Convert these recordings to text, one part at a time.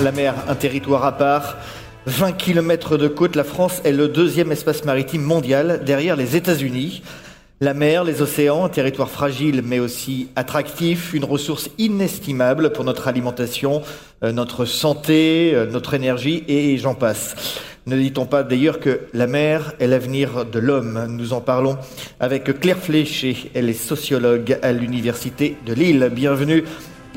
la mer, un territoire à part. 20 km de côte, la France est le deuxième espace maritime mondial derrière les États-Unis. La mer, les océans, un territoire fragile mais aussi attractif, une ressource inestimable pour notre alimentation, euh, notre santé, euh, notre énergie et j'en passe. Ne dit-on pas d'ailleurs que la mer est l'avenir de l'homme? Nous en parlons avec Claire Fléché, elle est sociologue à l'Université de Lille. Bienvenue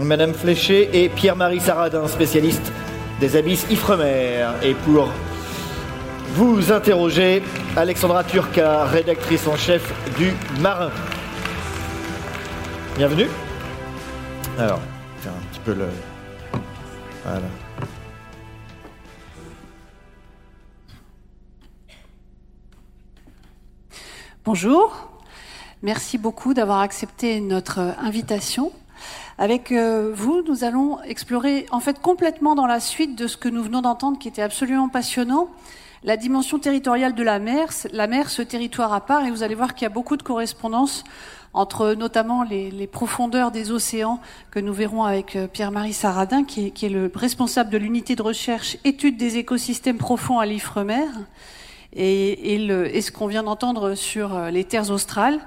Madame Fléché et Pierre-Marie Saradin, spécialiste des abysses Ifremer. Et pour vous interroger, Alexandra Turca, rédactrice en chef du Marin. Bienvenue. Alors, un petit peu le. Voilà. Bonjour, merci beaucoup d'avoir accepté notre invitation. Avec euh, vous, nous allons explorer en fait complètement dans la suite de ce que nous venons d'entendre qui était absolument passionnant, la dimension territoriale de la mer, la mer, ce territoire à part, et vous allez voir qu'il y a beaucoup de correspondances entre notamment les, profondeurs des océans que nous verrons avec euh, Pierre-Marie Saradin, qui est, le responsable de l'unité de recherche étude des écosystèmes profonds à l'Ifremer, et, et ce qu'on vient d'entendre sur euh, les terres australes.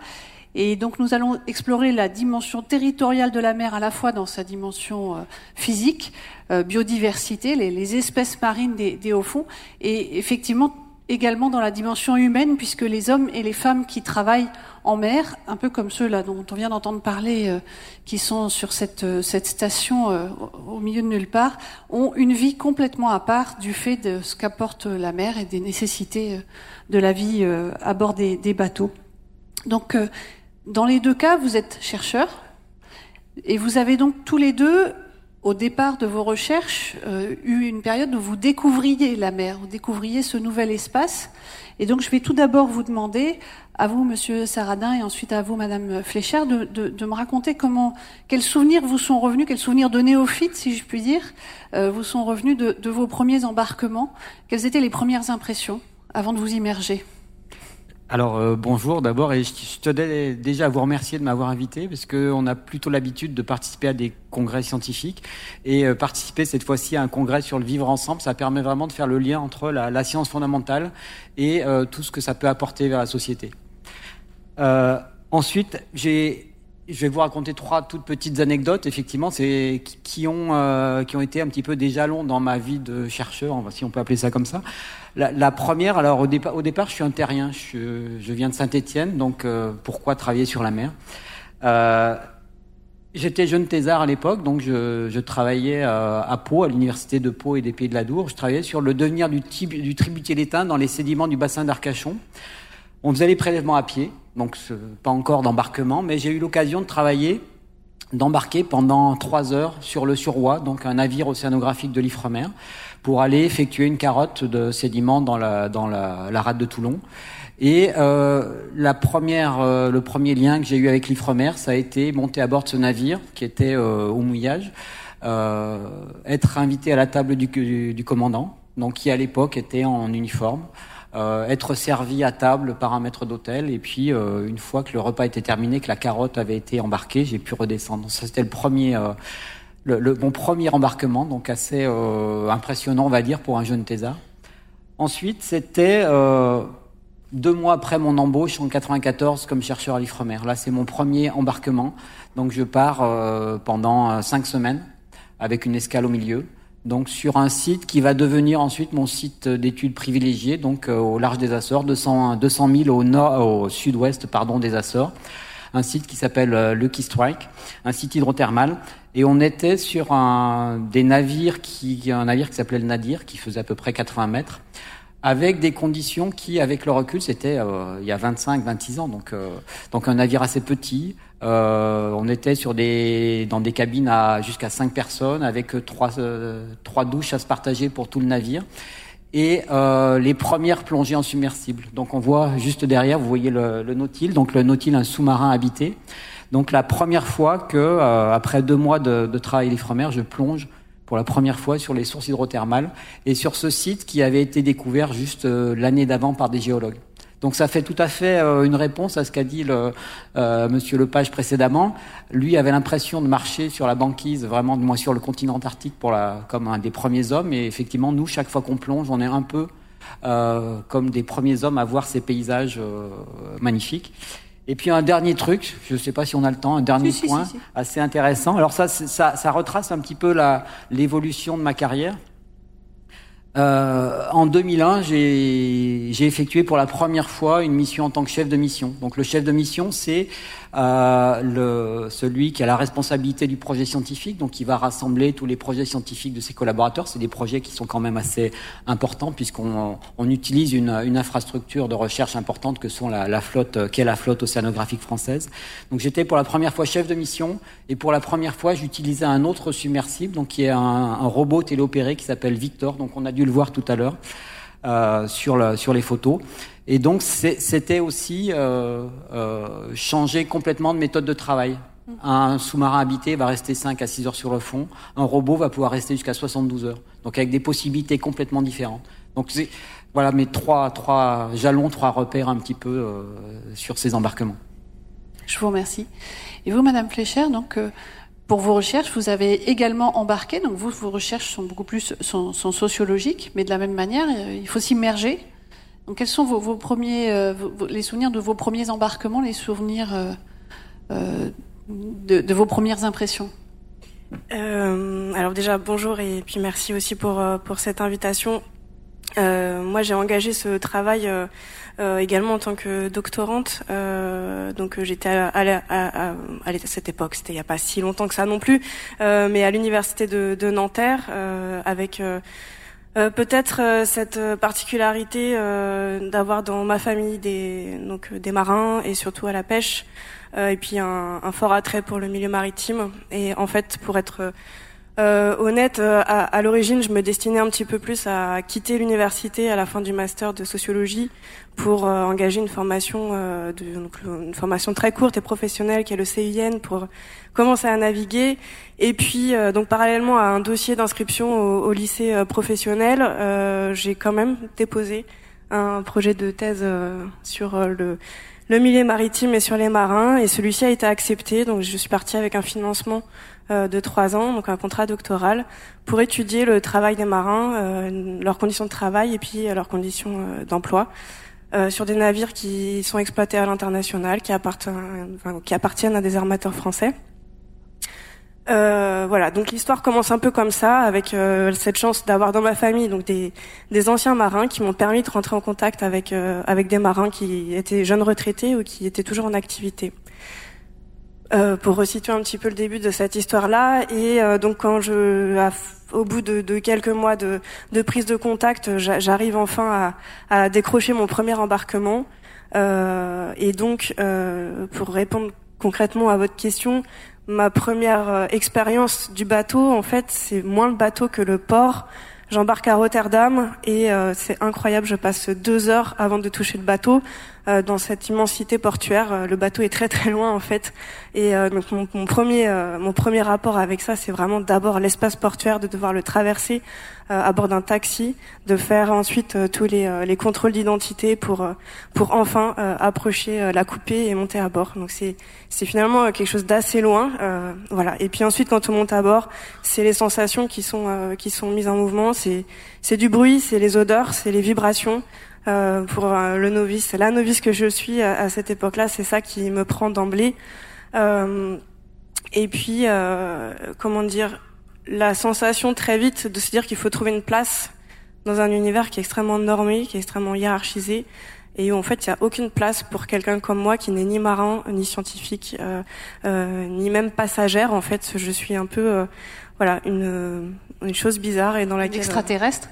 Et donc nous allons explorer la dimension territoriale de la mer à la fois dans sa dimension euh, physique, euh, biodiversité, les, espèces marines des, hauts fonds, et effectivement également dans la dimension humaine, puisque les hommes et les femmes qui travaillent en mer, un peu comme ceux là dont on vient d'entendre parler, euh, qui sont sur cette, cette station au milieu de nulle part, ont une vie complètement à part du fait de ce qu'apporte la mer et des nécessités de la vie à bord des, des bateaux. Donc dans les deux cas, vous êtes chercheurs et vous avez donc tous les deux, au départ de vos recherches, euh, eu une période où vous découvriez la mer, vous découvriez ce nouvel espace. Et donc je vais tout d'abord vous demander, à vous, Monsieur Saradin, et ensuite à vous, Madame Fléchard, de, me raconter comment, quels souvenirs vous sont revenus, quels souvenirs de néophytes, si je puis dire, euh, vous sont revenus de, de vos premiers embarquements. Quelles étaient les premières impressions avant de vous immerger? Alors euh, bonjour d'abord et je, tenais déjà à vous remercier de m'avoir invité parce qu'on a plutôt l'habitude de participer à des congrès scientifiques et euh, participer cette fois-ci à un congrès sur le vivre ensemble, ça permet vraiment de faire le lien entre la, science fondamentale et euh, tout ce que ça peut apporter vers la société. ensuite, j'ai je vais vous raconter trois toutes petites anecdotes, effectivement, c'est qui ont qui ont été un petit peu des jalons dans ma vie de chercheur, si on peut appeler ça comme ça. La, première, alors au départ, au départ, je suis un terrien. Je, je viens de Saint-Étienne, donc euh, pourquoi travailler sur la mer? Euh, J'étais jeune thésard à l'époque, donc je, je travaillais euh, à Pau, à l'université de Pau et des Pays de la Dour. Je travaillais sur le devenir du, du tributier d'étain dans les sédiments du bassin d'Arcachon. On faisait les prélèvements à pied, donc pas encore d'embarquement, mais j'ai eu l'occasion de travailler d'embarquer pendant trois heures sur le Surroi, donc un navire océanographique de l'Ifremer, pour aller effectuer une carotte de sédiments dans la, dans la, la rade de Toulon. Et euh, la première, euh, le premier lien que j'ai eu avec l'Ifremer, ça a été monter à bord de ce navire qui était euh, au mouillage, euh, être invité à la table du, du, du commandant, donc qui à l'époque était en uniforme. Euh, être servi à table par un maître d'hôtel. Et puis, euh, une fois que le repas était terminé, que la carotte avait été embarquée, j'ai pu redescendre. Ça, c'était le premier, euh, le, mon premier embarquement, donc assez impressionnant, on va dire, pour un jeune thésard. Ensuite, c'était deux mois après mon embauche en 94 comme chercheur à l'Ifremer. Là, c'est mon premier embarquement. Donc, je pars pendant cinq semaines avec une escale au milieu donc sur un site qui va devenir ensuite mon site d'études privilégié, donc euh, au large des Açores, 200, 200 000 au nord, au sud-ouest pardon des Açores, un site qui s'appelle euh, Lucky Strike, un site hydrothermal, et on était sur un des navires qui un navire qui s'appelait le Nadir, qui faisait à peu près 80 mètres, avec des conditions qui, avec le recul, c'était euh, il y a 25-26 ans, donc donc un navire assez petit, euh, on était sur des, dans des cabines à jusqu'à 5 personnes avec trois, euh, trois douches à se partager pour tout le navire et euh, les premières plongées en submersible. Donc on voit juste derrière, vous voyez le, le Nautil, donc le Nautil, un sous-marin habité. Donc la première fois que, euh, après deux mois de, de travail l'Ifremer, je plonge pour la première fois sur les sources hydrothermales et sur ce site qui avait été découvert juste l'année d'avant par des géologues. Donc ça fait tout à fait une réponse à ce qu'a dit le, Monsieur Lepage précédemment. Lui avait l'impression de marcher sur la banquise, vraiment, moins sur le continent antarctique, pour la, comme un des premiers hommes. Et effectivement, nous, chaque fois qu'on plonge, on est un peu comme des premiers hommes à voir ces paysages magnifiques. Et puis un dernier truc, je ne sais pas si on a le temps, un dernier point assez intéressant. Alors ça, ça, ça retrace un petit peu l'évolution de ma carrière. Euh, en 2001, j'ai effectué pour la première fois une mission en tant que chef de mission. Donc le chef de mission, c'est le, celui qui a la responsabilité du projet scientifique, donc qui va rassembler tous les projets scientifiques de ses collaborateurs. C'est des projets qui sont quand même assez importants puisqu'on on utilise une, une, infrastructure de recherche importante que sont la, la flotte, qu'est la flotte océanographique française. Donc j'étais pour la première fois chef de mission et pour la première fois j'utilisais un autre submersible, donc qui est un, un robot téléopéré qui s'appelle Victor. Donc on a dû le voir tout à l'heure euh, sur, le, sur les photos. Et donc c'était aussi euh, euh, changer complètement de méthode de travail. Un sous-marin habité va rester 5 à 6 heures sur le fond. Un robot va pouvoir rester jusqu'à 72 heures. Donc avec des possibilités complètement différentes. Donc voilà mes trois, trois jalons, trois repères un petit peu euh, sur ces embarquements. Je vous remercie. Et vous, Madame Fléchère, donc euh, pour vos recherches, vous avez également embarqué. Donc vous, vos recherches sont beaucoup plus sont, sont sociologiques, mais de la même manière, il faut s'immerger donc, quels sont vos, premiers, euh, les souvenirs de vos premiers embarquements, les souvenirs euh, euh, de, vos premières impressions? Alors déjà, bonjour et puis merci aussi pour pour cette invitation. moi, j'ai engagé ce travail également en tant que doctorante. donc, j'étais à, à, à, cette époque, c'était il n'y a pas si longtemps que ça non plus, mais à l'université de, de Nanterre avec euh, peut-être euh, cette particularité euh, d'avoir dans ma famille des donc des marins et surtout à la pêche et puis un, un, fort attrait pour le milieu maritime. Et en fait pour être euh, honnête, euh, à, l'origine, je me destinais un petit peu plus à quitter l'université à la fin du master de sociologie pour euh, engager une formation, de, une formation très courte et professionnelle qui est le CIN pour commencer à naviguer. Et puis, donc parallèlement à un dossier d'inscription au, lycée professionnel, j'ai quand même déposé un projet de thèse sur le le milieu maritime et sur les marins, et celui-ci a été accepté. Donc, je suis partie avec un financement euh, de trois ans, donc un contrat doctoral, pour étudier le travail des marins, euh, leurs conditions de travail et puis euh, leurs conditions d'emploi. sur des navires qui sont exploités à l'international, qui appartiennent, à des armateurs français. Euh, voilà, donc l'histoire commence un peu comme ça, avec cette chance d'avoir dans ma famille donc des, anciens marins qui m'ont permis de rentrer en contact avec des marins qui étaient jeunes retraités ou qui étaient toujours en activité. Euh, pour resituer un petit peu le début de cette histoire-là. Et euh, donc quand je, au bout de, de quelques mois de, de, prise de contact, j'arrive enfin à, à, décrocher mon premier embarquement. Euh, et donc, euh, pour répondre concrètement à votre question, ma première expérience du bateau, en fait, c'est moins le bateau que le port. J'embarque à Rotterdam et c'est incroyable. Je passe deux heures avant de toucher le bateau. Euh, dans cette immensité portuaire. Euh, le bateau est très très loin en fait. Et euh, donc mon, mon premier mon premier rapport avec ça, c'est vraiment d'abord l'espace portuaire, de devoir le traverser à bord d'un taxi, de faire ensuite tous les, les contrôles d'identité pour pour enfin approcher la coupée et monter à bord. Donc c'est c'est finalement quelque chose d'assez loin, voilà. Et puis ensuite quand on monte à bord, c'est les sensations qui sont qui sont mises en mouvement, c'est c'est du bruit, c'est les odeurs, c'est les vibrations. Euh, pour euh, le novice, la novice que je suis à, cette époque-là, c'est ça qui me prend d'emblée. Euh, et puis, euh, comment dire, la sensation très vite de se dire qu'il faut trouver une place dans un univers qui est extrêmement normé, qui est extrêmement hiérarchisé, et où en fait il n'y a aucune place pour quelqu'un comme moi qui n'est ni marin, ni scientifique, euh, ni même passagère. En fait, je suis un peu, voilà, une une chose bizarre et dans laquelle extraterrestre.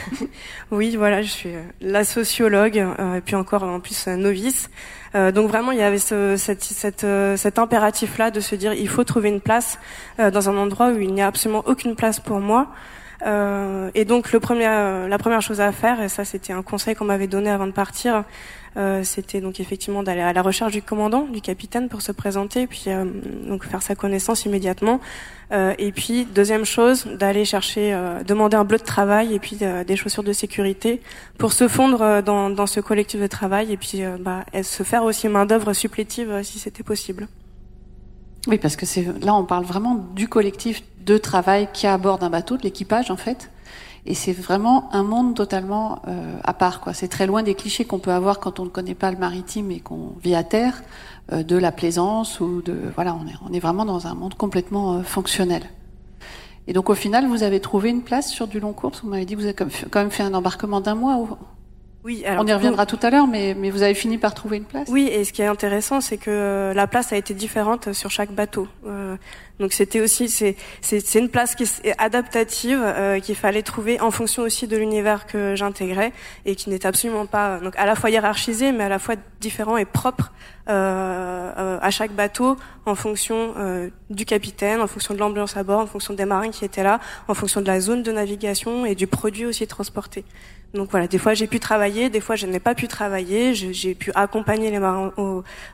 oui, voilà, je suis euh, la sociologue euh, et puis encore en plus novice. Euh, donc vraiment, il y avait ce, cette, cette, cet impératif-là de se dire il faut trouver une place dans un endroit où il n'y a absolument aucune place pour moi. et donc le premier, la première chose à faire, et ça c'était un conseil qu'on m'avait donné avant de partir, c'était donc effectivement d'aller à la recherche du commandant, du capitaine pour se présenter, puis donc faire sa connaissance immédiatement. et puis deuxième chose, d'aller chercher, demander un bleu de travail et puis des chaussures de sécurité pour se fondre dans, dans ce collectif de travail et puis bah, se faire aussi main d'œuvre supplétive si c'était possible. Oui, parce que c'est là on parle vraiment du collectif de travail qui bord d'un bateau, de l'équipage en fait. Et c'est vraiment un monde totalement euh, à part. quoi. C'est très loin des clichés qu'on peut avoir quand on ne connaît pas le maritime et qu'on vit à terre, euh, de la plaisance ou de voilà, on est, on est vraiment dans un monde complètement euh, fonctionnel. Et donc au final, vous avez trouvé une place sur du long cours. Vous m'avez dit que vous avez quand même fait un embarquement d'un mois. Oui, on y reviendra tout à l'heure, mais, mais vous avez fini par trouver une place. Oui, et ce qui est intéressant, c'est que euh, la place a été différente sur chaque bateau. Euh, donc c'était aussi c'est c'est une place qui est adaptative euh, qu'il fallait trouver en fonction aussi de l'univers que j'intégrais et qui n'est absolument pas donc à la fois hiérarchisé, mais à la fois différent et propre euh, à chaque bateau en fonction du capitaine, en fonction de l'ambiance à bord, en fonction des marins qui étaient là, en fonction de la zone de navigation et du produit aussi transporté. Donc voilà, des fois j'ai pu travailler, des fois je n'ai pas pu travailler, j'ai pu accompagner les marins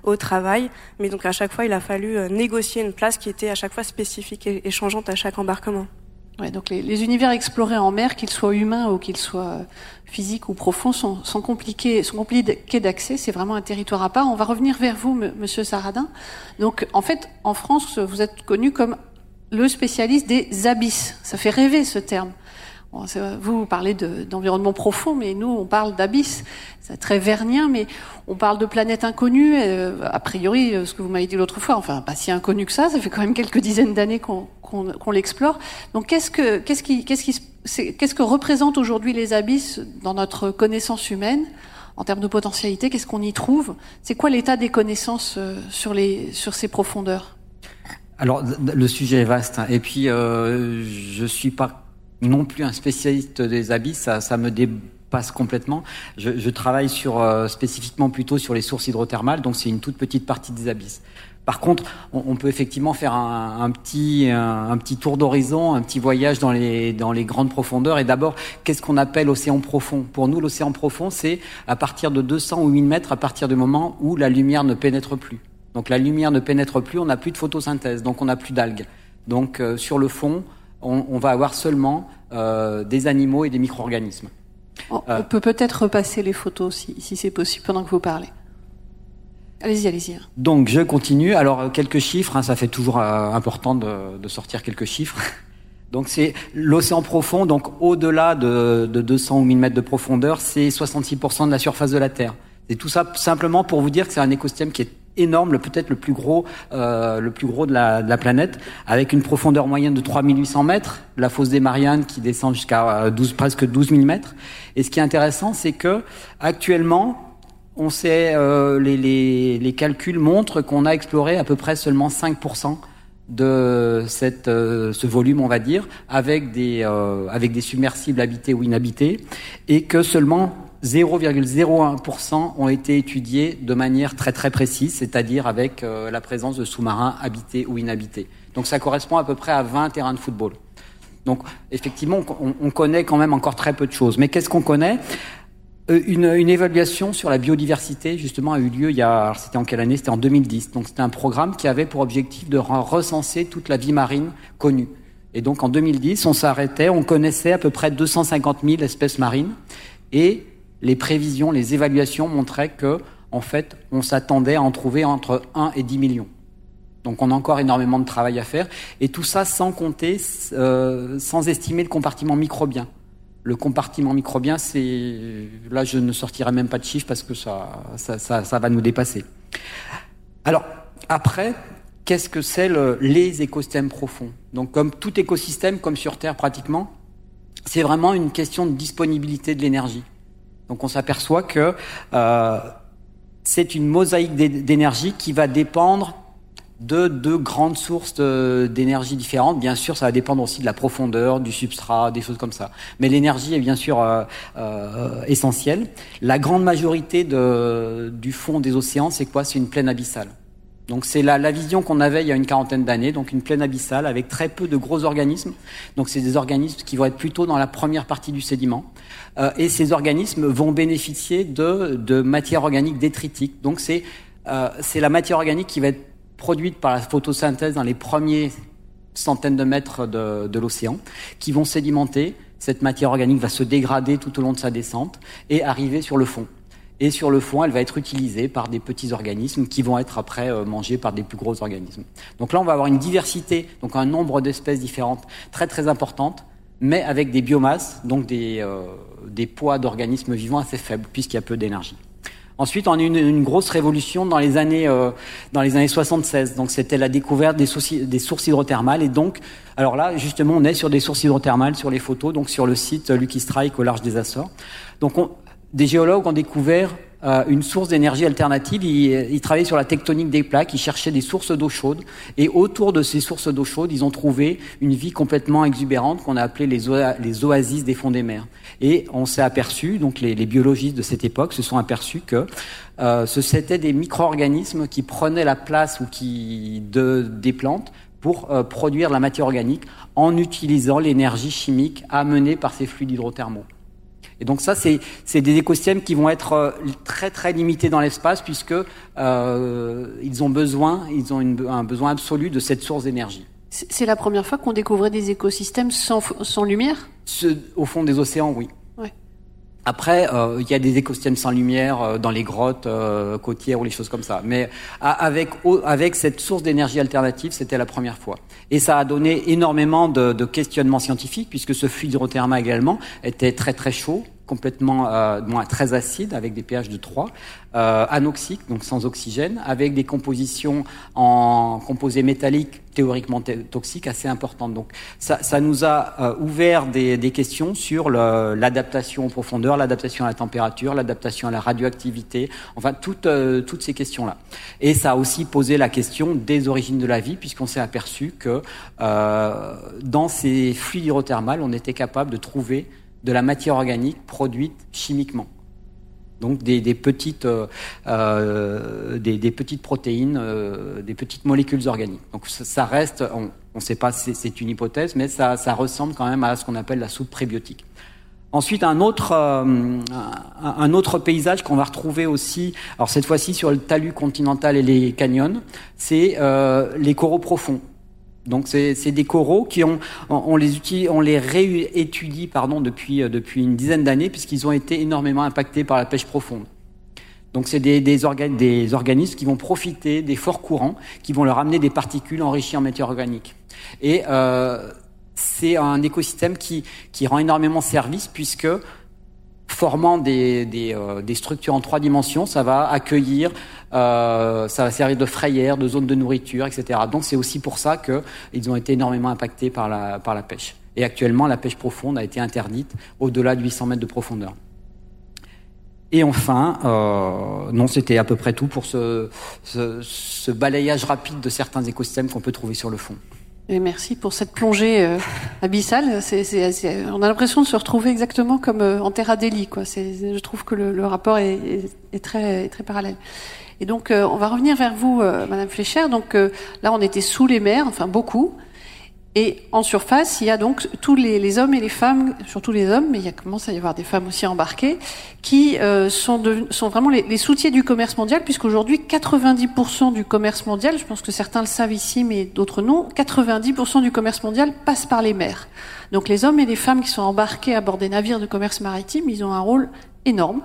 au, travail, mais donc à chaque fois il a fallu euh, négocier une place qui était à chaque fois spécifique et, changeante à chaque embarquement. Ouais, donc les, univers explorés en mer, qu'ils soient humains ou qu'ils soient physiques ou profonds, sont, sont compliqués, sont compliqués d'accès. C'est vraiment un territoire à part. On va revenir vers vous, Monsieur Saradin. Donc en fait, en France, vous êtes connu comme le spécialiste des abysses. Ça fait rêver ce terme. Vous, vous parlez d'environnement profond, mais nous, on parle d'abysse. C'est très vernien, mais on parle de planètes inconnues. Euh, a priori, euh, ce que vous m'avez dit l'autre fois, enfin, pas si inconnu que ça, ça fait quand même quelques dizaines d'années qu'on l'explore. Donc, qu'est-ce que, qu'est-ce que représentent aujourd'hui les abysses dans notre connaissance humaine en termes de potentialité? Qu'est-ce qu'on y trouve? C'est quoi l'état des connaissances euh, sur les, sur ces profondeurs? Alors le sujet est vaste hein. et puis euh, je suis pas non plus un spécialiste des abysses, ça, ça me dépasse complètement. Je, je travaille sur euh, spécifiquement plutôt sur les sources hydrothermales, donc c'est une toute petite partie des abysses. Par contre, on, on peut effectivement faire un, un petit un, petit tour d'horizon, un petit voyage dans les dans les grandes profondeurs. Et d'abord, qu'est-ce qu'on appelle océan profond? Pour nous, l'océan profond, c'est à partir de 200 ou 1000 mètres, à partir du moment où la lumière ne pénètre plus. Donc la lumière ne pénètre plus, on n'a plus de photosynthèse, donc on n'a plus d'algues. Donc euh, sur le fond, on, va avoir seulement euh, des animaux et des micro-organismes. On, euh, peut peut-être repasser les photos si, c'est possible pendant que vous parlez. Allez-y, allez-y. Donc je continue. Alors euh, quelques chiffres, hein, ça fait toujours important de, sortir quelques chiffres. Donc c'est l'océan profond, donc au-delà de, de 200 ou 1000 mètres de profondeur, c'est 66% de la surface de la Terre. Et tout ça simplement pour vous dire que c'est un écosystème qui est énorme, peut-être le plus gros, euh, le plus gros de la, de la, planète, avec une profondeur moyenne de 3800 mètres, la fosse des Mariannes qui descend jusqu'à 12, euh, presque 12 000 mètres. Et ce qui est intéressant, c'est que actuellement, on sait, euh, les, les, les, calculs montrent qu'on a exploré à peu près seulement 5% de cette, euh, ce volume, on va dire, avec des, euh, avec des submersibles habités ou inhabités, et que seulement 0,01% ont été étudiés de manière très très précise, c'est-à-dire avec euh, la présence de sous-marins habités ou inhabités. Donc ça correspond à peu près à 20 terrains de football. Donc effectivement, on, connaît quand même encore très peu de choses. Mais qu'est-ce qu'on connaît? Euh, une, une, évaluation sur la biodiversité, justement, a eu lieu il y a, c'était en quelle année? C'était en 2010. Donc c'était un programme qui avait pour objectif de recenser toute la vie marine connue. Et donc en 2010, on s'arrêtait, on connaissait à peu près 250 000 espèces marines. Et les prévisions, les évaluations montraient que, en fait, on s'attendait à en trouver entre 1 et 10 millions. Donc on a encore énormément de travail à faire, et tout ça sans compter, euh, sans estimer le compartiment microbien. Le compartiment microbien, c'est là je ne sortirai même pas de chiffres parce que ça, va nous dépasser. Alors après, qu'est-ce que c'est le, les écosystèmes profonds? Donc comme tout écosystème, comme sur Terre pratiquement, c'est vraiment une question de disponibilité de l'énergie. Donc on s'aperçoit que euh, c'est une mosaïque d'énergie qui va dépendre de deux grandes sources d'énergie différentes. Bien sûr, ça va dépendre aussi de la profondeur, du substrat, des choses comme ça. Mais l'énergie est bien sûr euh, euh, essentielle. La grande majorité du fond des océans, c'est quoi? C'est une plaine abyssale. Donc c'est la, la vision qu'on avait il y a une quarantaine d'années, donc une plaine abyssale avec très peu de gros organismes. Donc c'est des organismes qui vont être plutôt dans la première partie du sédiment. Euh, et ces organismes vont bénéficier de, de matière organique détritique. Donc c'est euh, la matière organique qui va être produite par la photosynthèse dans les premiers centaines de mètres de, de l'océan, qui vont sédimenter. Cette matière organique va se dégrader tout au long de sa descente et arriver sur le fond. Et sur le fond, elle va être utilisée par des petits organismes qui vont être après euh, mangés par des plus gros organismes. Donc là, on va avoir une diversité, donc un nombre d'espèces différentes très très importante, mais avec des biomasses, donc des, euh, des poids d'organismes vivants assez faibles, puisqu'il y a peu d'énergie. Ensuite, on a eu une, grosse révolution dans les années euh, dans les années 76. Donc, c'était la découverte des, sources, des sources hydrothermales. Et donc, alors là, justement, on est sur des sources hydrothermales sur les photos, donc sur le site Lucky Strike au large des Açores. Donc, on, des géologues ont découvert euh, une source d'énergie alternative. Ils, ils, travaillaient sur la tectonique des plaques, ils cherchaient des sources d'eau chaude. Et autour de ces sources d'eau chaude, ils ont trouvé une vie complètement exubérante qu'on a appelée les, oa les, oasis des fonds des mers. Et on s'est aperçu, donc les, biologistes de cette époque se sont aperçus que euh, c'était des micro-organismes qui prenaient la place ou qui de, des plantes pour euh, produire la matière organique en utilisant l'énergie chimique amenée par ces fluides hydrothermaux. Et donc ça, c'est des écosystèmes qui vont être euh, très très limités dans l'espace puisque euh, ils ont besoin, ils ont une, un besoin absolu de cette source d'énergie. C'est la première fois qu'on découvrait des écosystèmes sans, sans lumière? Ce, Au fond des océans, oui. Après, euh, il y a des écosystèmes sans lumière euh, dans les grottes euh, côtières ou les choses comme ça. Mais avec, cette source d'énergie alternative, c'était la première fois. Et ça a donné énormément de, questionnements scientifiques, puisque ce fluide hydrothermal également était très très chaud, complètement euh, très acide avec des pH de 3, euh, anoxique donc sans oxygène, avec des compositions en composés métalliques théoriquement toxiques assez importantes. Donc ça, ça nous a euh, ouvert des, des, questions sur l'adaptation en profondeur, l'adaptation à la température, l'adaptation à la radioactivité, enfin toutes euh, toutes ces questions là. Et ça a aussi posé la question des origines de la vie puisqu'on s'est aperçu que euh, dans ces fluides hydrothermales, on était capable de trouver de la matière organique produite chimiquement. Donc des, petites, euh, euh, des, petites protéines, euh, des petites molécules organiques. Donc ça, reste, on ne sait pas, c'est une hypothèse, mais ça, ressemble quand même à ce qu'on appelle la soupe prébiotique. Ensuite, un autre, un autre paysage qu'on va retrouver aussi, alors cette fois-ci sur le talus continental et les canyons, c'est les coraux profonds. Donc c'est des coraux qui ont, on, les utilise, on les réétudie pardon depuis depuis une dizaine d'années puisqu'ils ont été énormément impactés par la pêche profonde. Donc c'est des, des, orga des, organismes qui vont profiter des forts courants, qui vont leur amener des particules enrichies en matière organique. Et euh, c'est un écosystème qui, qui rend énormément service puisque formant des, des, euh, des, structures en trois dimensions, ça va accueillir, euh, ça va servir de frayère, de zone de nourriture, etc. Donc c'est aussi pour ça qu'ils ont été énormément impactés par la, par la pêche. Et actuellement, la pêche profonde a été interdite au-delà de 800 mètres de profondeur. Et enfin, euh, non, c'était à peu près tout pour ce, ce, ce balayage rapide de certains écosystèmes qu'on peut trouver sur le fond. Merci pour cette plongée euh, abyssale. On a l'impression de se retrouver exactement comme euh, en Terra Deli. Quoi. je trouve que le, rapport est, très, parallèle. Et donc, euh, on va revenir vers vous, Madame Fléchère. Donc là, on était sous les mers, enfin beaucoup. Et en surface, il y a donc tous les, hommes et les femmes, surtout les hommes, mais il commence à y avoir des femmes aussi embarquées, qui euh, sont, vraiment les, les, soutiers du commerce mondial, puisqu'aujourd'hui, 90% du commerce mondial, je pense que certains le savent ici, mais d'autres non, 90% du commerce mondial passe par les mers. Donc les hommes et les femmes qui sont embarqués à bord des navires de commerce maritime, ils ont un rôle énorme.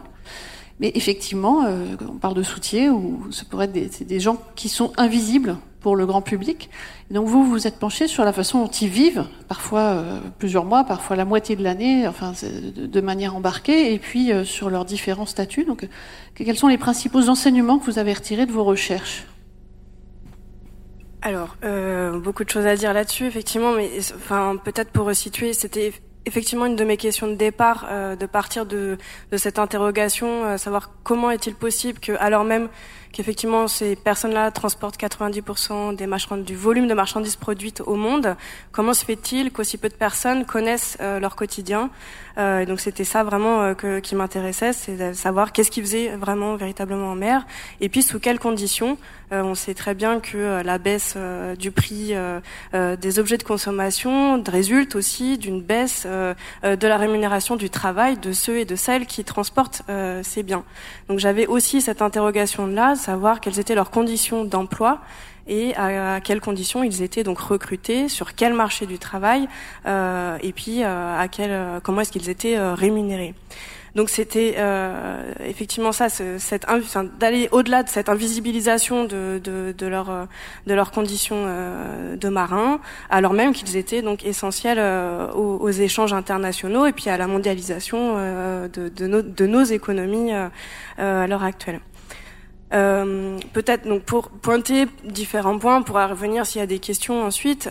Mais effectivement, euh, on parle de soutiers, ou ça pourrait être des gens qui sont invisibles pour le grand public. Donc vous, vous êtes penché sur la façon dont ils vivent, parfois euh, plusieurs mois, parfois la moitié de l'année, enfin de, manière embarquée, et puis euh, sur leurs différents statuts. Donc, quels sont les principaux enseignements que vous avez retirés de vos recherches? Alors, euh, beaucoup de choses à dire là-dessus, effectivement, mais enfin peut-être pour resituer, c'était effectivement une de mes questions de départ, de partir de, de cette interrogation, euh, savoir comment est-il possible que, alors même qu'effectivement ces personnes-là transportent 90% des marchandises, du volume de marchandises produites au monde. Comment se fait-il qu'aussi peu de personnes connaissent leur quotidien? Euh, Donc c'était ça vraiment que, qui m'intéressait, c'est de savoir qu'est-ce qu'ils faisaient vraiment véritablement en mer, et puis sous quelles conditions. on sait très bien que la baisse du prix des objets de consommation résulte aussi d'une baisse de la rémunération du travail de ceux et de celles qui transportent ces biens. Donc j'avais aussi cette interrogation-là, savoir quelles étaient leurs conditions d'emploi et à, quelles conditions ils étaient donc recrutés, sur quel marché du travail, euh, et puis euh, à quel, comment est-ce qu'ils étaient euh, rémunérés. Donc c'était euh, effectivement ça, d'aller au-delà de cette invisibilisation de, de, leur, de leurs conditions euh, de marins, alors même qu'ils étaient donc essentiels euh, aux, échanges internationaux et puis à la mondialisation euh, de nos économies à l'heure actuelle. Peut-être donc pour pointer différents points, on pourra revenir s'il y a des questions ensuite.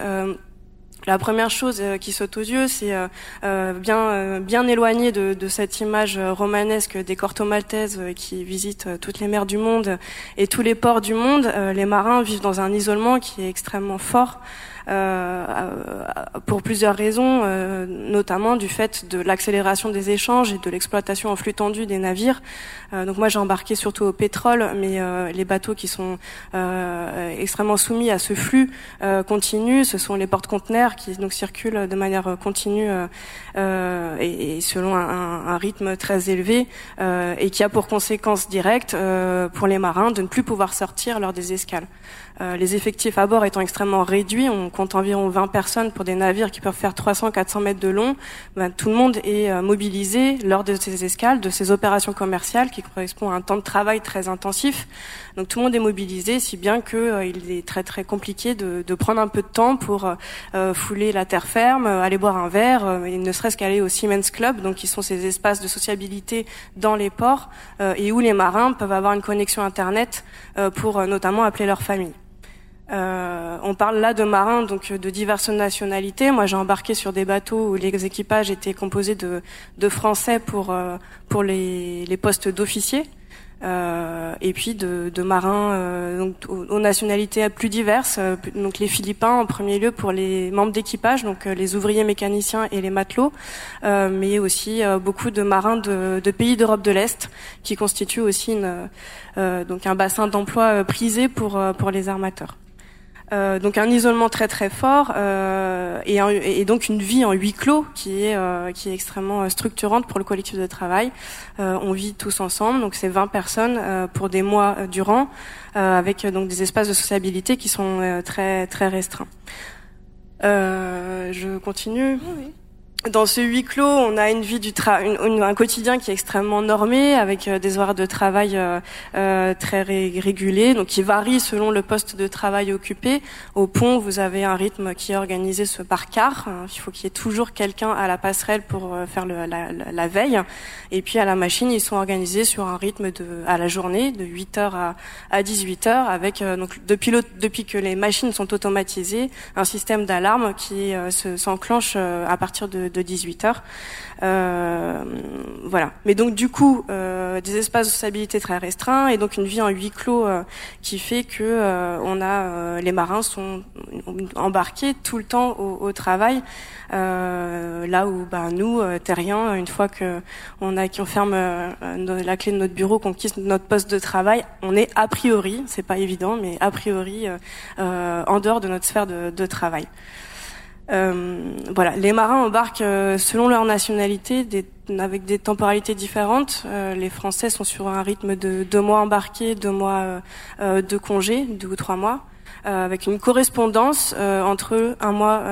La première chose euh, qui saute aux yeux, c'est euh, euh, bien bien éloigné de, de, cette image romanesque des corto maltaises qui visitent toutes les mers du monde et tous les ports du monde. les marins vivent dans un isolement qui est extrêmement fort. Euh, pour plusieurs raisons, euh, notamment du fait de l'accélération des échanges et de l'exploitation en flux tendu des navires. Euh, donc moi j'ai embarqué surtout au pétrole, mais les bateaux qui sont extrêmement soumis à ce flux continu, ce sont les porte-conteneurs qui donc circulent de manière continue et, selon un, rythme très élevé et qui a pour conséquence directe pour les marins de ne plus pouvoir sortir lors des escales. Euh, les effectifs à bord étant extrêmement réduits, on compte environ 20 personnes pour des navires qui peuvent faire 300-400 mètres de long. Ben, tout le monde est euh, mobilisé lors de ces escales, de ces opérations commerciales qui correspondent à un temps de travail très intensif. Donc tout le monde est mobilisé, si bien que euh, il est très très compliqué de, de, prendre un peu de temps pour fouler la terre ferme, aller boire un verre, et ne serait-ce qu'aller au Siemens Club, donc qui sont ces espaces de sociabilité dans les ports et où les marins peuvent avoir une connexion internet pour notamment appeler leur famille. Euh, on parle là de marins donc de diverses nationalités. Moi, j'ai embarqué sur des bateaux où les équipages étaient composés de, Français pour euh, les, postes d'officiers. Euh, et puis de, marins euh, aux, nationalités plus diverses, euh, donc les Philippins en premier lieu pour les membres d'équipage, donc les ouvriers mécaniciens et les matelots, mais aussi beaucoup de marins de, pays d'Europe de l'Est qui constituent aussi un bassin d'emploi prisé pour les armateurs. Euh, donc un isolement très très fort euh, et, et, donc une vie en huis clos qui est euh, qui est extrêmement structurante pour le collectif de travail. on vit tous ensemble, donc c'est 20 personnes pour des mois durant, avec donc des espaces de sociabilité qui sont très très restreints. je continue. Oui, dans ce huis clos, on a une vie du tra un quotidien qui est extrêmement normé, avec euh, des horaires de travail euh, euh, très régulés, donc qui varient selon le poste de travail occupé. Au pont, vous avez un rythme qui est organisé par quart. Hein. Il faut qu'il y ait toujours quelqu'un à la passerelle pour faire le, la, la, veille. Et puis à la machine, ils sont organisés sur un rythme de à la journée de 8 heures à, à 18 heures, avec donc depuis, depuis que les machines sont automatisées, un système d'alarme qui s'enclenche à partir de de 18 heures. Euh, voilà. Mais donc du coup, euh, des espaces de stabilité très restreints et donc une vie en huis clos euh, qui fait que on a les marins sont embarqués tout le temps au, travail. là où bah, nous, terriens, une fois que on a qu'on ferme la clé de notre bureau, qu'on quitte notre poste de travail, on est a priori, c'est pas évident, mais a priori en dehors de notre sphère de travail. Euh, voilà, les marins embarquent euh, selon leur nationalité, des, avec des temporalités différentes. Euh, les Français sont sur un rythme de deux mois embarqués, deux mois de congé, deux ou trois mois, avec une correspondance entre un mois,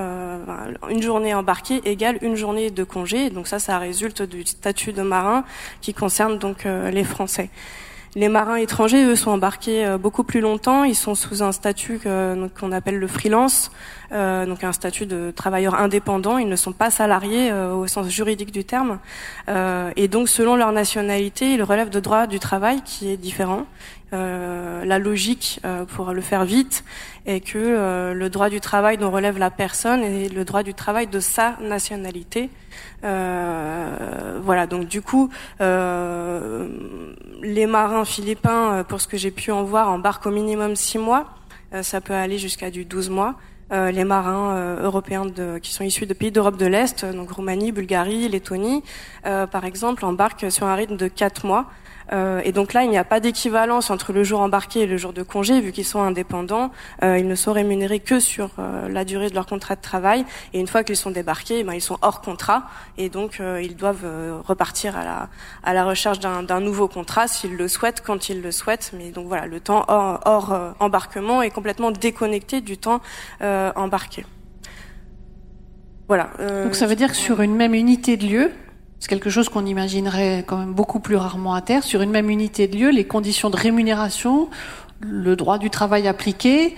une journée embarquée égale une journée de congé. Donc ça, ça résulte du statut de marin qui concerne donc les Français. Les marins étrangers, eux, sont embarqués euh, beaucoup plus longtemps. Ils sont sous un statut qu'on appelle le freelance, euh, donc un statut de travailleur indépendant. Ils ne sont pas salariés euh, au sens juridique du terme. et donc, selon leur nationalité, ils relèvent de droit du travail qui est différent. La logique pour le faire vite et que le droit du travail dont relève la personne et le droit du travail de sa nationalité. voilà, donc du coup, les marins philippins, pour ce que j'ai pu en voir, embarquent au minimum six mois. ça peut aller jusqu'à du 12 mois. Euh, les marins euh, européens qui sont issus de pays d'Europe de l'Est, donc Roumanie, Bulgarie, Lettonie, euh, par exemple, embarquent sur un rythme de 4 mois. Euh, et donc là, il n'y a pas d'équivalence entre le jour embarqué et le jour de congé, vu qu'ils sont indépendants. Euh, ils ne sont rémunérés que sur euh, la durée de leur contrat de travail. Et une fois qu'ils sont débarqués, eh ben, ils sont hors contrat, et donc ils doivent repartir à la, à la recherche d'un nouveau contrat s'ils le souhaitent, quand ils le souhaitent. Mais donc voilà, le temps hors, hors embarquement est complètement déconnecté du temps embarqué. Voilà. donc ça veut dire que sur une même unité de lieu, c'est quelque chose qu'on imaginerait quand même beaucoup plus rarement à terre. Sur une même unité de lieu, les conditions de rémunération, le droit du travail appliqué,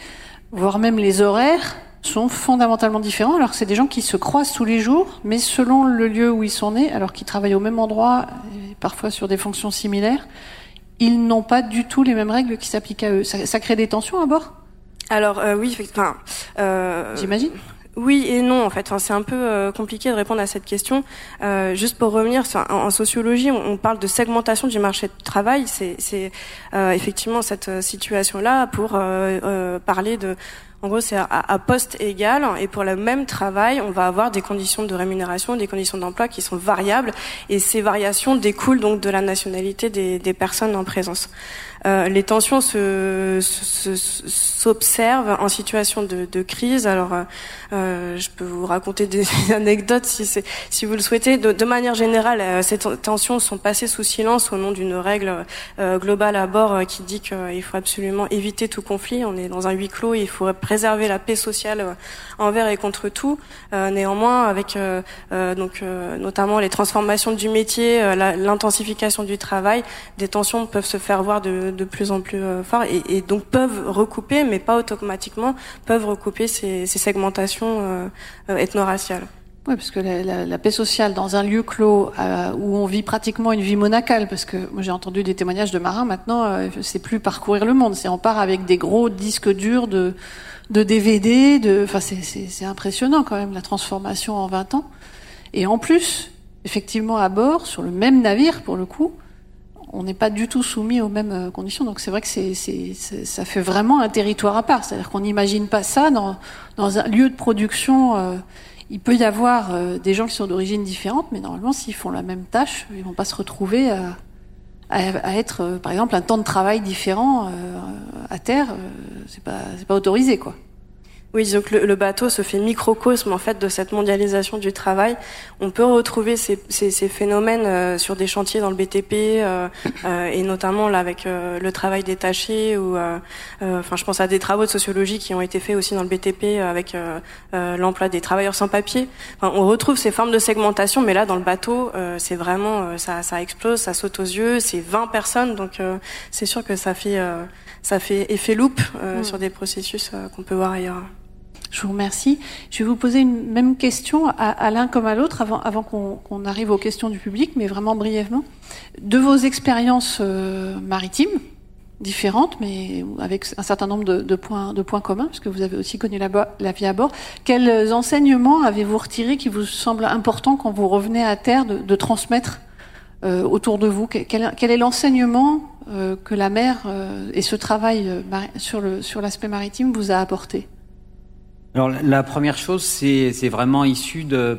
voire même les horaires, sont fondamentalement différents. Alors c'est des gens qui se croisent tous les jours, mais selon le lieu où ils sont nés, alors qu'ils travaillent au même endroit, et parfois sur des fonctions similaires, ils n'ont pas du tout les mêmes règles qui s'appliquent à eux. Ça, crée des tensions à bord? Alors euh, oui, enfin, euh, j'imagine. Oui et non en fait. C'est un peu euh, compliqué de répondre à cette question. Euh, juste pour revenir, en, sociologie, on, parle de segmentation du marché de travail. C'est euh, effectivement cette situation-là pour parler de en gros, c'est à, poste égal et pour le même travail, on va avoir des conditions de rémunération, des conditions d'emploi qui sont variables et ces variations découlent donc de la nationalité des personnes en présence. Euh, les tensions s'observent se, en situation de, de crise. Alors, euh, euh je peux vous raconter des anecdotes si, si vous le souhaitez. De, de manière générale, euh, ces tensions sont passées sous silence au nom d'une règle euh, globale à bord qui dit qu'il faut absolument éviter tout conflit. On est dans un huis clos, il faut préserver la paix sociale envers et contre tout. néanmoins, avec donc notamment les transformations du métier, l'intensification du travail, des tensions peuvent se faire voir de, de plus en plus euh, fort et, donc peuvent recouper, mais pas automatiquement, peuvent recouper ces, segmentations euh, euh, ethno-raciales. Oui, parce que la, paix sociale dans un lieu clos où on vit pratiquement une vie monacale, parce que j'ai entendu des témoignages de marins maintenant, c'est plus parcourir le monde, c'est on part avec des gros disques durs de, DVD, c'est impressionnant quand même la transformation en 20 ans. Et en plus, effectivement à bord, sur le même navire pour le coup, on n'est pas du tout soumis aux mêmes euh, conditions. Donc c'est vrai que c'est, ça fait vraiment un territoire à part. C'est-à-dire qu'on n'imagine pas ça dans, dans un lieu de production. Euh, il peut y avoir euh, des gens qui sont d'origine différente, mais normalement, s'ils font la même tâche, ils vont pas se retrouver à, à, être, par exemple, un temps de travail différent à terre. c'est pas, c'est pas autorisé, quoi. Oui, donc le, le, bateau se fait microcosme en fait de cette mondialisation du travail. On peut retrouver ces, ces, ces phénomènes euh, sur des chantiers dans le BTP euh, euh, et notamment là avec euh, le travail détaché ou enfin je pense à des travaux de sociologie qui ont été faits aussi dans le BTP avec l'emploi des travailleurs sans papier. Enfin, on retrouve ces formes de segmentation, mais là dans le bateau c'est vraiment ça, ça explose, ça saute aux yeux. C'est 20 personnes, donc c'est sûr que ça fait ça fait effet loupe mm. sur des processus qu'on peut voir ailleurs. Je vous remercie. Je vais vous poser une même question à, l'un comme à l'autre avant, qu'on arrive aux questions du public, mais vraiment brièvement. De vos expériences euh, maritimes, différentes, mais avec un certain nombre de, points, de points communs, parce que vous avez aussi connu la, la vie à bord. Quels enseignements avez-vous retirés qui vous semblent importants quand vous revenez à terre de, transmettre euh, autour de vous? Quel, est l'enseignement euh, que la mer et ce travail sur l'aspect sur maritime vous a apporté? Alors la première chose, c'est vraiment issu de,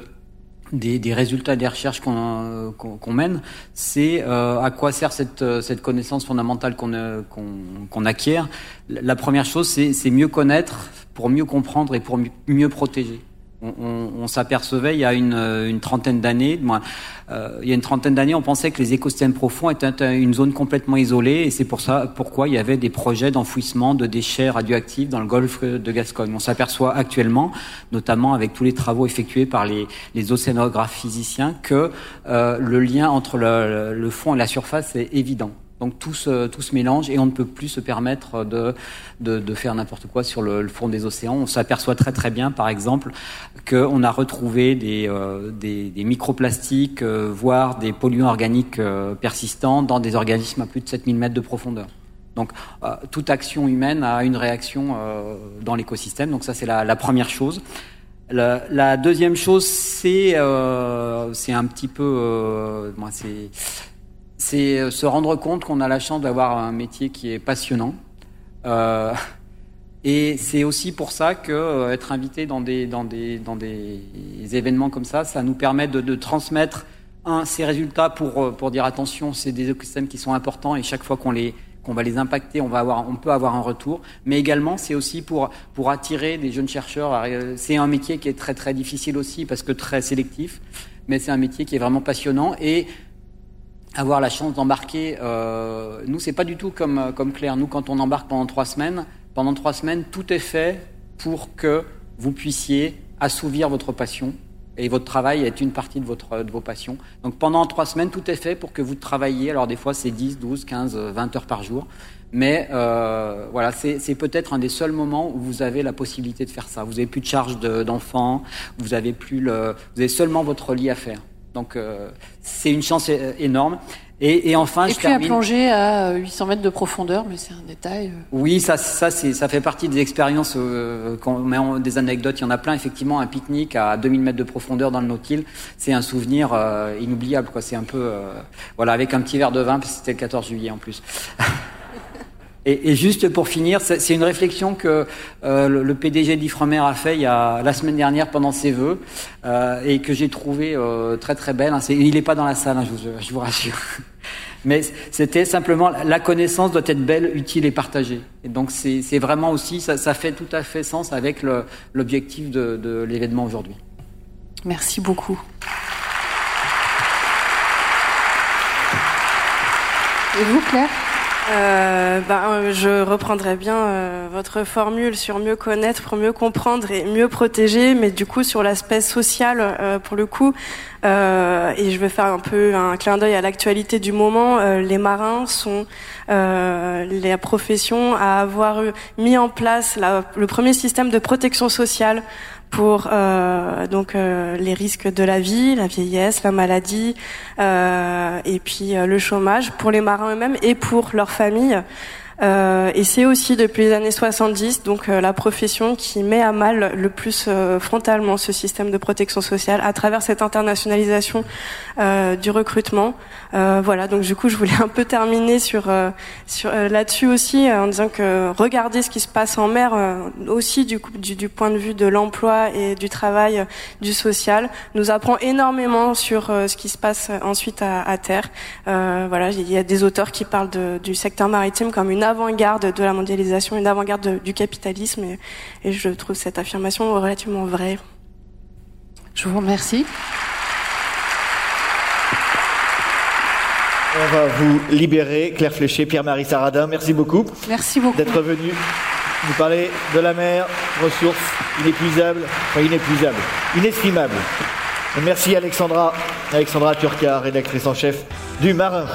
des, des, résultats des recherches qu'on mène, c'est euh, à quoi sert cette, cette connaissance fondamentale qu'on qu'on acquiert? La première chose, c'est mieux connaître pour mieux comprendre et pour mieux protéger on, s'apercevait il y a une, une trentaine d'années, euh, il y a une trentaine d'années, on pensait que les écosystèmes profonds étaient une zone complètement isolée, et c'est pour ça pourquoi il y avait des projets d'enfouissement de déchets radioactifs dans le golfe de Gascogne. On s'aperçoit actuellement, notamment avec tous les travaux effectués par les, océanographes physiciens, que euh, le lien entre le fond et la surface est évident. Donc tout se, tout se mélange et on ne peut plus se permettre de, de, de faire n'importe quoi sur le, fond des océans. On s'aperçoit très très bien, par exemple, qu'on a retrouvé des, euh, des, des, microplastiques, euh, voire des polluants organiques euh, persistants dans des organismes à plus de 7000 mètres de profondeur. Donc toute action humaine a une réaction dans l'écosystème. Donc ça c'est la, la, première chose. La, la deuxième chose c'est c'est un petit peu moi c'est c'est se rendre compte qu'on a la chance d'avoir un métier qui est passionnant. Euh, et c'est aussi pour ça que euh, être invité dans des, dans, des, dans des événements comme ça, ça nous permet de, de transmettre un, ces résultats pour, euh, pour dire attention, c'est des écosystèmes qui sont importants et chaque fois qu'on les qu'on va les impacter, on va avoir, on peut avoir un retour. Mais également, c'est aussi pour pour attirer des jeunes chercheurs. C'est un métier qui est très très difficile aussi parce que très sélectif, mais c'est un métier qui est vraiment passionnant et avoir la chance d'embarquer. Euh, nous, c'est pas du tout comme comme Claire. Nous, quand on embarque pendant trois semaines, pendant trois semaines, tout est fait pour que vous puissiez assouvir votre passion. Et votre travail est une partie de, votre, de vos passions. Donc pendant trois semaines, tout est fait pour que vous travailliez. Alors des fois, c'est 10, 12, 15, 20 heures par jour. Mais euh, voilà, c'est peut-être un des seuls moments où vous avez la possibilité de faire ça. Vous n'avez plus de charge d'enfants, vous avez plus le, vous avez seulement votre lit à faire. Donc euh, c'est une chance énorme. Et, et enfin, et je puis termine. un plongée à 800 mètres de profondeur, mais c'est un détail. euh. Oui, ça, ça, c'est, ça fait partie des expériences. Euh, quand on met en- des anecdotes, il y en a plein. Effectivement, un pique-nique à 2000 mètres de profondeur dans le Nautile, c'est un souvenir euh, inoubliable. Quoi. C'est un peu, euh, voilà, avec un petit verre de vin, puis c'était le 14 juillet en plus. Et, juste pour finir, c'est une réflexion que euh, le, PDG d'Ifremer a fait il y a, la semaine dernière pendant ses vœux euh, et que j'ai trouvé euh, très très belle. il n'est pas dans la salle, hein, je, vous, rassure. Mais c'était simplement la connaissance doit être belle, utile et partagée. Et donc c'est vraiment aussi ça, fait tout à fait sens avec l'objectif de l'événement aujourd'hui. Merci beaucoup. Et vous, Claire? Euh, ben, euh, je reprendrai bien euh, votre formule sur mieux connaître pour mieux comprendre et mieux protéger, mais du coup sur l'aspect social euh, pour le coup. Et je vais faire un peu un clin d'œil à l'actualité du moment. Les marins sont la profession à avoir mis en place la- le premier système de protection sociale pour euh, donc euh, les risques de la vie, la vieillesse, la maladie euh, et puis le chômage pour les marins eux-mêmes et pour leurs familles. Euh, et c'est aussi depuis les années 70 donc euh, la profession qui met à mal le plus euh, frontalement ce système de protection sociale à travers cette internationalisation du recrutement. Voilà, donc du coup je voulais un peu terminer sur, sur là-dessus aussi en disant que regardez ce qui se passe en mer aussi du, coup, du, du point de vue de l'emploi et du travail, du social, nous apprend énormément sur ce qui se passe ensuite à, à terre. Voilà, il y a des auteurs qui parlent de, du secteur maritime comme une avant-garde de la mondialisation, une avant-garde de- du capitalisme, et, et je trouve cette affirmation relativement vraie. Je vous remercie. On va vous libérer. Claire Fléché, Pierre-Marie Saradin, merci beaucoup Merci beaucoup. d'être venus nous parler de la mer, ressources inépuisables, enfin inépuisables, inestimables. Et merci Alexandra, Alexandra Turca, rédactrice en chef du Marin.